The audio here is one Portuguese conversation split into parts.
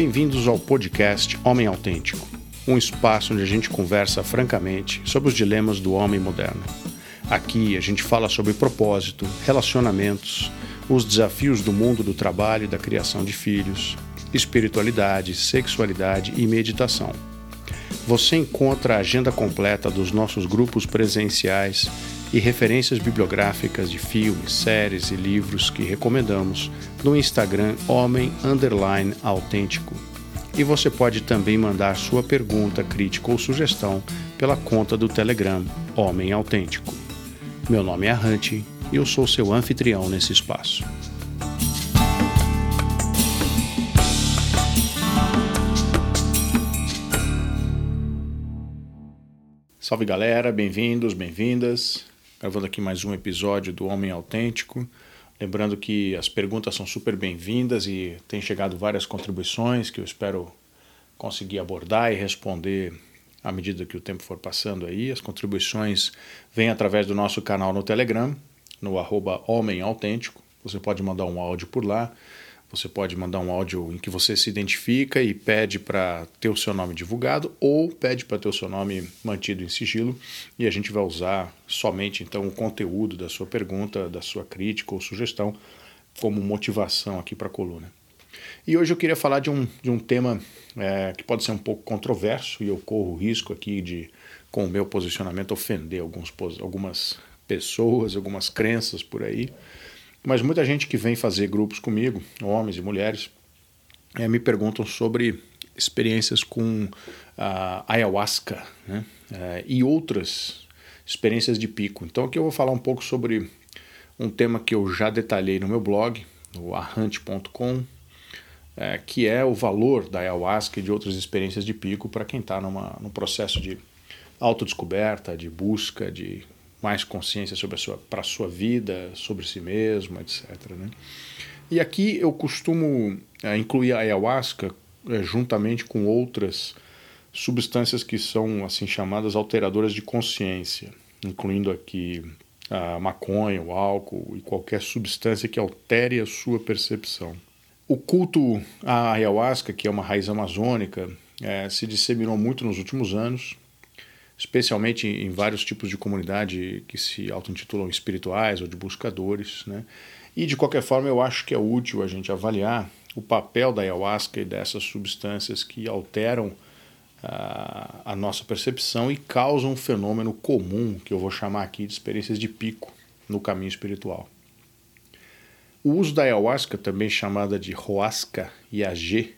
Bem-vindos ao podcast Homem Autêntico, um espaço onde a gente conversa francamente sobre os dilemas do homem moderno. Aqui a gente fala sobre propósito, relacionamentos, os desafios do mundo do trabalho e da criação de filhos, espiritualidade, sexualidade e meditação. Você encontra a agenda completa dos nossos grupos presenciais e referências bibliográficas de filmes, séries e livros que recomendamos no Instagram Homem Underline Autêntico. E você pode também mandar sua pergunta, crítica ou sugestão pela conta do Telegram Homem Autêntico. Meu nome é Hunt e eu sou seu anfitrião nesse espaço. Salve galera, bem-vindos, bem-vindas gravando aqui mais um episódio do Homem Autêntico. Lembrando que as perguntas são super bem-vindas e tem chegado várias contribuições que eu espero conseguir abordar e responder à medida que o tempo for passando aí. As contribuições vêm através do nosso canal no Telegram, no arroba Homem Autêntico. Você pode mandar um áudio por lá você pode mandar um áudio em que você se identifica e pede para ter o seu nome divulgado ou pede para ter o seu nome mantido em sigilo e a gente vai usar somente então o conteúdo da sua pergunta, da sua crítica ou sugestão como motivação aqui para a coluna. E hoje eu queria falar de um, de um tema é, que pode ser um pouco controverso e eu corro o risco aqui de, com o meu posicionamento, ofender alguns, algumas pessoas, algumas crenças por aí. Mas muita gente que vem fazer grupos comigo, homens e mulheres, é, me perguntam sobre experiências com a ayahuasca né? é, e outras experiências de pico. Então aqui eu vou falar um pouco sobre um tema que eu já detalhei no meu blog, no arrante.com, é, que é o valor da ayahuasca e de outras experiências de pico para quem está num processo de autodescoberta, de busca, de mais consciência sobre a sua para a sua vida, sobre si mesmo, etc. Né? E aqui eu costumo é, incluir a ayahuasca é, juntamente com outras substâncias que são assim chamadas alteradoras de consciência, incluindo aqui a maconha, o álcool e qualquer substância que altere a sua percepção. O culto à ayahuasca, que é uma raiz amazônica, é, se disseminou muito nos últimos anos especialmente em vários tipos de comunidade que se auto-intitulam espirituais ou de buscadores. Né? E de qualquer forma, eu acho que é útil a gente avaliar o papel da ayahuasca e dessas substâncias que alteram a, a nossa percepção e causam um fenômeno comum que eu vou chamar aqui de experiências de pico no caminho espiritual. O uso da ayahuasca, também chamada de roasca, iagê,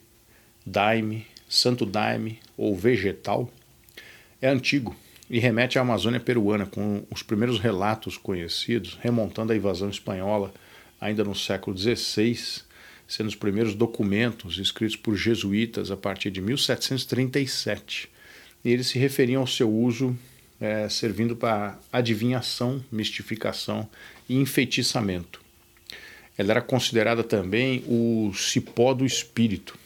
daime, santo daime ou vegetal, é antigo e remete à Amazônia peruana, com os primeiros relatos conhecidos remontando à invasão espanhola ainda no século XVI, sendo os primeiros documentos escritos por jesuítas a partir de 1737. E eles se referiam ao seu uso é, servindo para adivinhação, mistificação e enfeitiçamento. Ela era considerada também o cipó do espírito,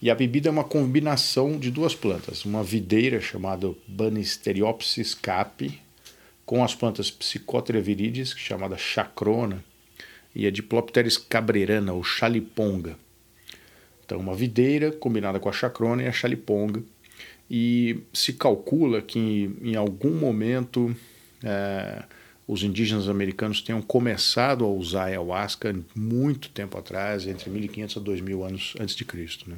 e a bebida é uma combinação de duas plantas, uma videira chamada Banisteriopsis capi, com as plantas Psychotria viridis, chamada chacrona, e a Diplopteris cabrerana, ou chaliponga. Então, uma videira combinada com a chacrona e a chaliponga. E se calcula que em algum momento é, os indígenas americanos tenham começado a usar a ayahuasca muito tempo atrás, entre 1500 a 2000 anos antes de Cristo. Né?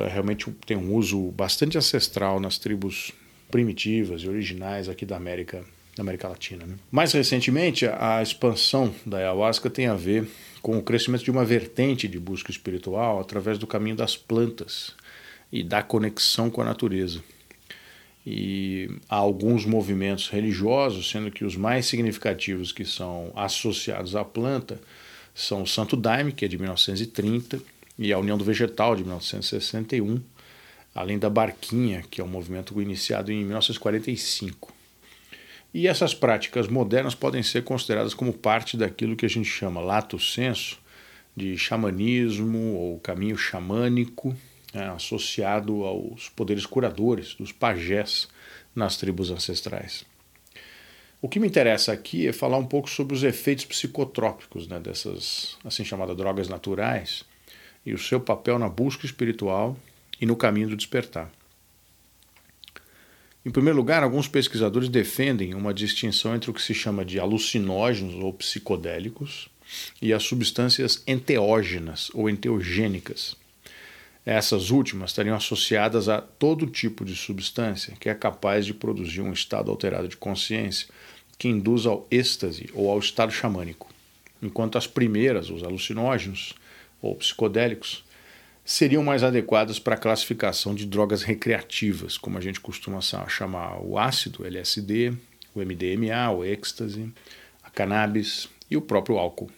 Então, é realmente tem um uso bastante ancestral nas tribos primitivas e originais aqui da América, da América Latina. Né? Mais recentemente, a expansão da ayahuasca tem a ver com o crescimento de uma vertente de busca espiritual através do caminho das plantas e da conexão com a natureza. E há alguns movimentos religiosos, sendo que os mais significativos que são associados à planta são o Santo Daime, que é de 1930, e a União do Vegetal, de 1961, além da Barquinha, que é um movimento iniciado em 1945. E essas práticas modernas podem ser consideradas como parte daquilo que a gente chama lato senso de xamanismo ou caminho xamânico, né, associado aos poderes curadores dos pajés nas tribos ancestrais. O que me interessa aqui é falar um pouco sobre os efeitos psicotrópicos né, dessas assim chamadas drogas naturais e o seu papel na busca espiritual e no caminho do despertar. Em primeiro lugar, alguns pesquisadores defendem uma distinção entre o que se chama de alucinógenos ou psicodélicos e as substâncias enteógenas ou enteogênicas. Essas últimas estariam associadas a todo tipo de substância que é capaz de produzir um estado alterado de consciência que induz ao êxtase ou ao estado xamânico, enquanto as primeiras, os alucinógenos ou psicodélicos, seriam mais adequadas para a classificação de drogas recreativas, como a gente costuma chamar o ácido, LSD, o MDMA, o êxtase, a cannabis e o próprio álcool.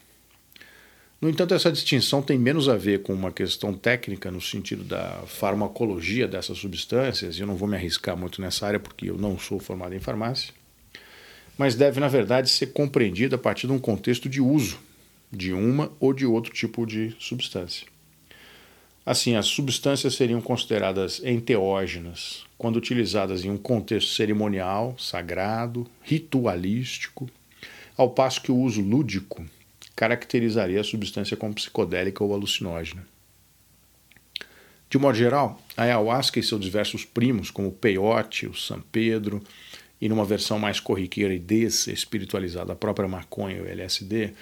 No entanto, essa distinção tem menos a ver com uma questão técnica no sentido da farmacologia dessas substâncias, e eu não vou me arriscar muito nessa área porque eu não sou formado em farmácia, mas deve, na verdade, ser compreendida a partir de um contexto de uso de uma ou de outro tipo de substância. Assim, as substâncias seriam consideradas enteógenas quando utilizadas em um contexto cerimonial, sagrado, ritualístico, ao passo que o uso lúdico caracterizaria a substância como psicodélica ou alucinógena. De modo geral, a ayahuasca e seus diversos primos, como o peyote, o San Pedro, e numa versão mais corriqueira e desespiritualizada, a própria maconha, o LSD,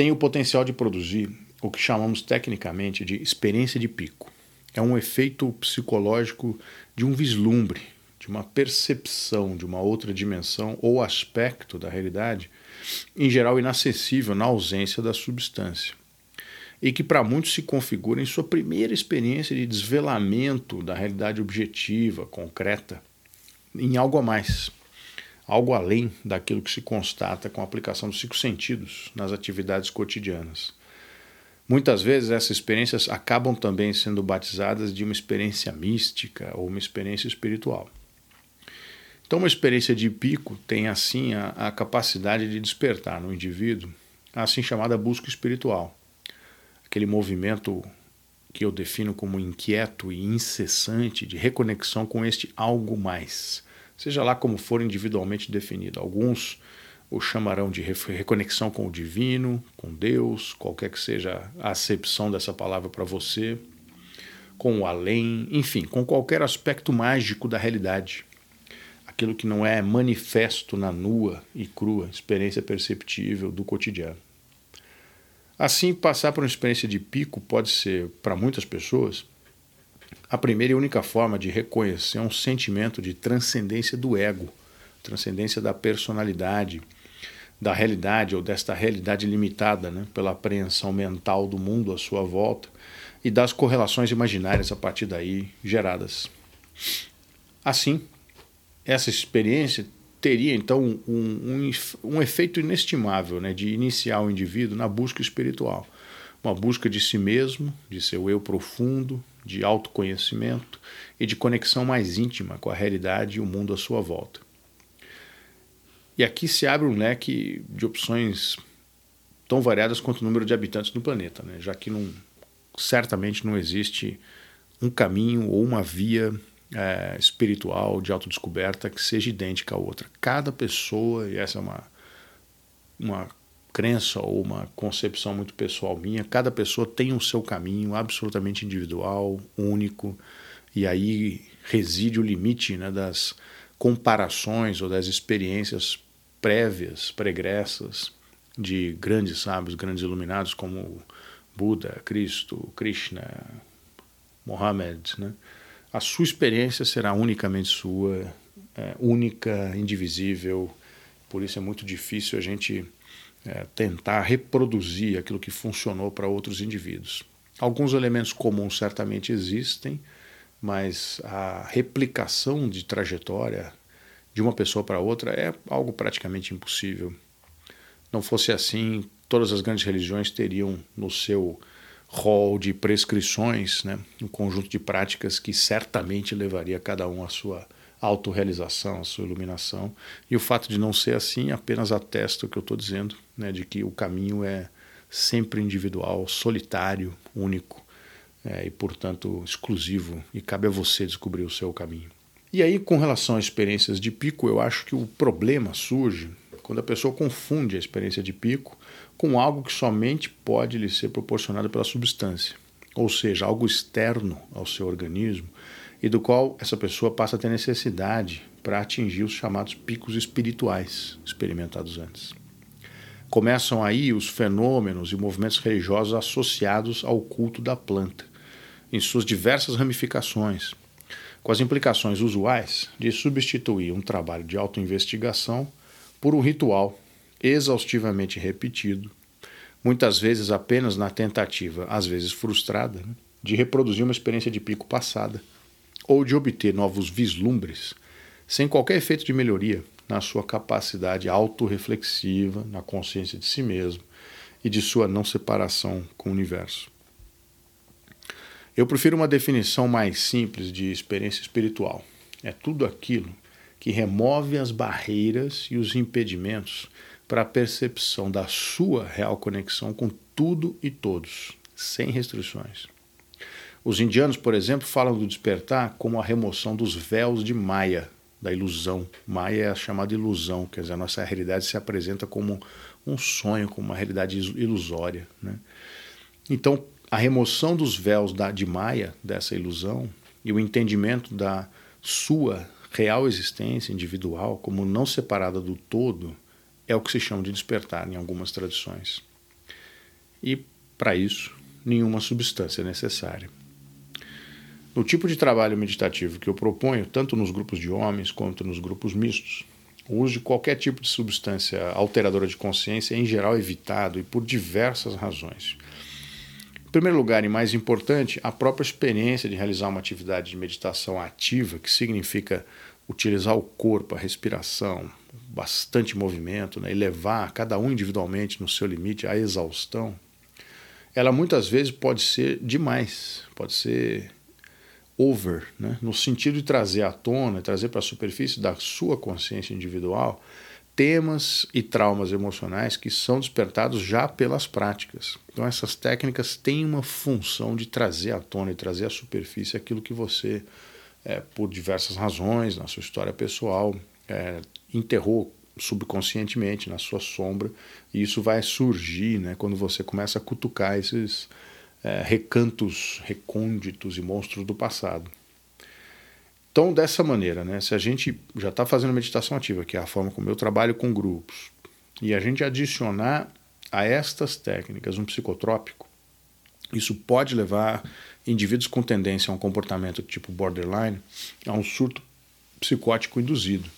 tem o potencial de produzir o que chamamos tecnicamente de experiência de pico. É um efeito psicológico de um vislumbre, de uma percepção de uma outra dimensão ou aspecto da realidade, em geral inacessível na ausência da substância. E que para muitos se configura em sua primeira experiência de desvelamento da realidade objetiva, concreta, em algo a mais, algo além daquilo que se constata com a aplicação dos cinco sentidos nas atividades cotidianas. Muitas vezes essas experiências acabam também sendo batizadas de uma experiência mística ou uma experiência espiritual. Então, uma experiência de pico tem assim a, a capacidade de despertar no indivíduo a assim chamada busca espiritual, aquele movimento que eu defino como inquieto e incessante de reconexão com este algo mais, seja lá como for individualmente definido. Alguns o chamarão de reconexão com o divino, com Deus, qualquer que seja a acepção dessa palavra para você, com o além, enfim, com qualquer aspecto mágico da realidade. Aquilo que não é manifesto na nua e crua experiência perceptível do cotidiano. Assim, passar por uma experiência de pico pode ser, para muitas pessoas, a primeira e única forma de reconhecer um sentimento de transcendência do ego, transcendência da personalidade, da realidade ou desta realidade limitada né, pela apreensão mental do mundo à sua volta e das correlações imaginárias a partir daí geradas. Assim, essa experiência teria então um, um, um efeito inestimável né, de iniciar o indivíduo na busca espiritual, uma busca de si mesmo, de seu eu profundo, de autoconhecimento e de conexão mais íntima com a realidade e o mundo à sua volta. E aqui se abre um leque de opções tão variadas quanto o número de habitantes do planeta, né? já que não, certamente não existe um caminho ou uma via é, espiritual de autodescoberta que seja idêntica à outra. Cada pessoa, e essa é uma, uma crença ou uma concepção muito pessoal minha, cada pessoa tem o seu caminho absolutamente individual, único, e aí reside o limite né, das comparações ou das experiências prévias, pregressas de grandes sábios, grandes iluminados como Buda, Cristo, Krishna, Mohammed, né? a sua experiência será unicamente sua, é, única, indivisível. Por isso é muito difícil a gente é, tentar reproduzir aquilo que funcionou para outros indivíduos. Alguns elementos comuns certamente existem, mas a replicação de trajetória de uma pessoa para outra é algo praticamente impossível. Não fosse assim, todas as grandes religiões teriam no seu rol de prescrições né, um conjunto de práticas que certamente levaria cada um à sua autorrealização, à sua iluminação. E o fato de não ser assim apenas atesta o que eu estou dizendo, né, de que o caminho é sempre individual, solitário, único é, e, portanto, exclusivo, e cabe a você descobrir o seu caminho. E aí, com relação a experiências de pico, eu acho que o problema surge quando a pessoa confunde a experiência de pico com algo que somente pode lhe ser proporcionado pela substância. ou seja, algo externo ao seu organismo, e do qual essa pessoa passa a ter necessidade para atingir os chamados picos espirituais experimentados antes. Começam aí os fenômenos e movimentos religiosos associados ao culto da planta, em suas diversas ramificações, com as implicações usuais de substituir um trabalho de autoinvestigação por um ritual exaustivamente repetido, muitas vezes apenas na tentativa, às vezes frustrada, né, de reproduzir uma experiência de pico passada ou de obter novos vislumbres, sem qualquer efeito de melhoria na sua capacidade autorreflexiva, na consciência de si mesmo e de sua não separação com o universo. Eu prefiro uma definição mais simples de experiência espiritual. É tudo aquilo que remove as barreiras e os impedimentos para a percepção da sua real conexão com tudo e todos, sem restrições. Os indianos, por exemplo, falam do despertar como a remoção dos véus de Maya, da ilusão. Maya é a chamada ilusão, quer dizer, a nossa realidade se apresenta como um sonho, como uma realidade ilusória. Né? Então, a remoção dos véus da, de Maya, dessa ilusão, e o entendimento da sua real existência individual como não separada do todo, é o que se chama de despertar em algumas tradições. E, para isso, nenhuma substância é necessária. No tipo de trabalho meditativo que eu proponho, tanto nos grupos de homens quanto nos grupos mistos, o uso de qualquer tipo de substância alteradora de consciência é, em geral, evitado e por diversas razões. Em primeiro lugar, e mais importante, a própria experiência de realizar uma atividade de meditação ativa, que significa utilizar o corpo, a respiração, bastante movimento, né, e levar cada um individualmente no seu limite à exaustão, ela muitas vezes pode ser demais, pode ser over, né? no sentido de trazer à tona, trazer para a superfície da sua consciência individual temas e traumas emocionais que são despertados já pelas práticas. Então, essas técnicas têm uma função de trazer à tona e trazer à superfície aquilo que você, é, por diversas razões, na sua história pessoal, é, enterrou subconscientemente na sua sombra, e isso vai surgir né, quando você começa a cutucar esses é, recantos recônditos e monstros do passado. Então, dessa maneira, né, se a gente já está fazendo meditação ativa, que é a forma como eu trabalho com grupos, e a gente adicionar a estas técnicas um psicotrópico, isso pode levar indivíduos com tendência a um comportamento tipo borderline a um surto psicótico induzido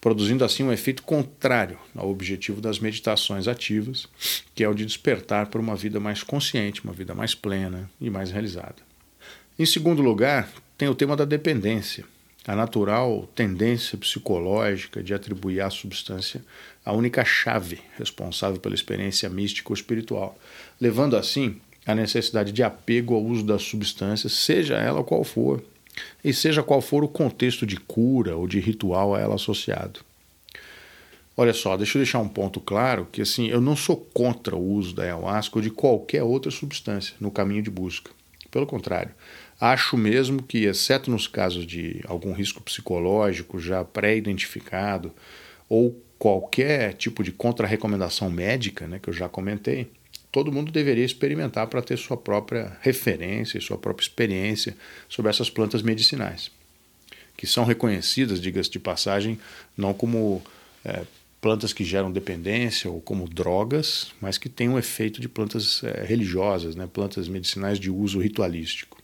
produzindo assim um efeito contrário ao objetivo das meditações ativas, que é o de despertar para uma vida mais consciente, uma vida mais plena e mais realizada. Em segundo lugar, tem o tema da dependência, a natural tendência psicológica de atribuir à substância a única chave responsável pela experiência mística ou espiritual, levando assim à necessidade de apego ao uso da substância, seja ela qual for, e seja qual for o contexto de cura ou de ritual a ela associado. Olha só, deixa eu deixar um ponto claro que assim, eu não sou contra o uso da ayahuasca ou de qualquer outra substância no caminho de busca. Pelo contrário, acho mesmo que, exceto nos casos de algum risco psicológico já pré-identificado ou qualquer tipo de contra-recomendação médica, né, que eu já comentei, todo mundo deveria experimentar para ter sua própria referência, sua própria experiência sobre essas plantas medicinais, que são reconhecidas, diga-se de passagem, não como é, plantas que geram dependência ou como drogas, mas que têm um efeito de plantas é, religiosas, né, plantas medicinais de uso ritualístico.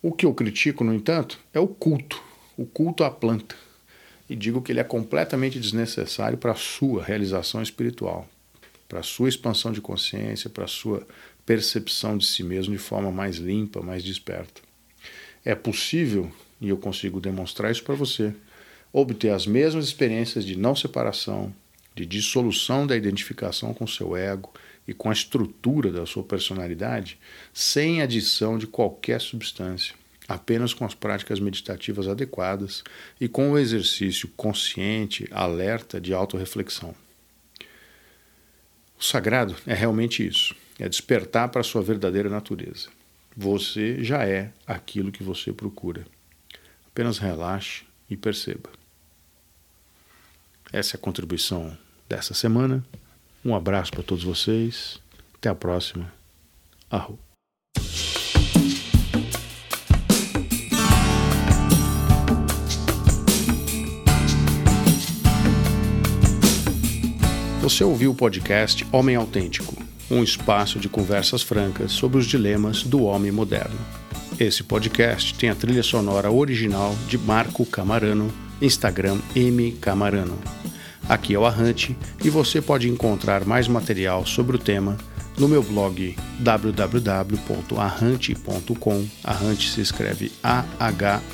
O que eu critico, no entanto, é o culto, o culto à planta. E digo que ele é completamente desnecessário para a sua realização espiritual, para a sua expansão de consciência, para a sua percepção de si mesmo de forma mais limpa, mais desperta. É possível, e eu consigo demonstrar isso para você, obter as mesmas experiências de não separação, de dissolução da identificação com seu ego e com a estrutura da sua personalidade, sem adição de qualquer substância, apenas com as práticas meditativas adequadas e com o exercício consciente, alerta de autorreflexão. O sagrado é realmente isso: é despertar para a sua verdadeira natureza. Você já é aquilo que você procura. Apenas relaxe e perceba. Essa é a contribuição dessa semana. Um abraço para todos vocês. Até a próxima. Arro. Você ouviu o podcast Homem Autêntico, um espaço de conversas francas sobre os dilemas do homem moderno. Esse podcast tem a trilha sonora original de Marco Camarano, Instagram M Camarano. Aqui é o Arrante e você pode encontrar mais material sobre o tema no meu blog www.arrante.com. Arrante se escreve A-H-A-N-T-I.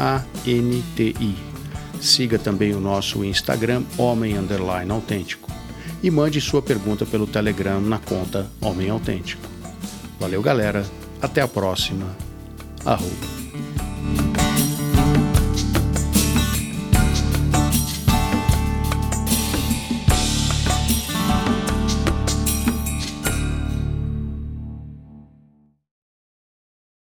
Siga também o nosso Instagram Homem Underline Autêntico e mande sua pergunta pelo Telegram na conta Homem Autêntico. Valeu, galera. Até a próxima. Arroba.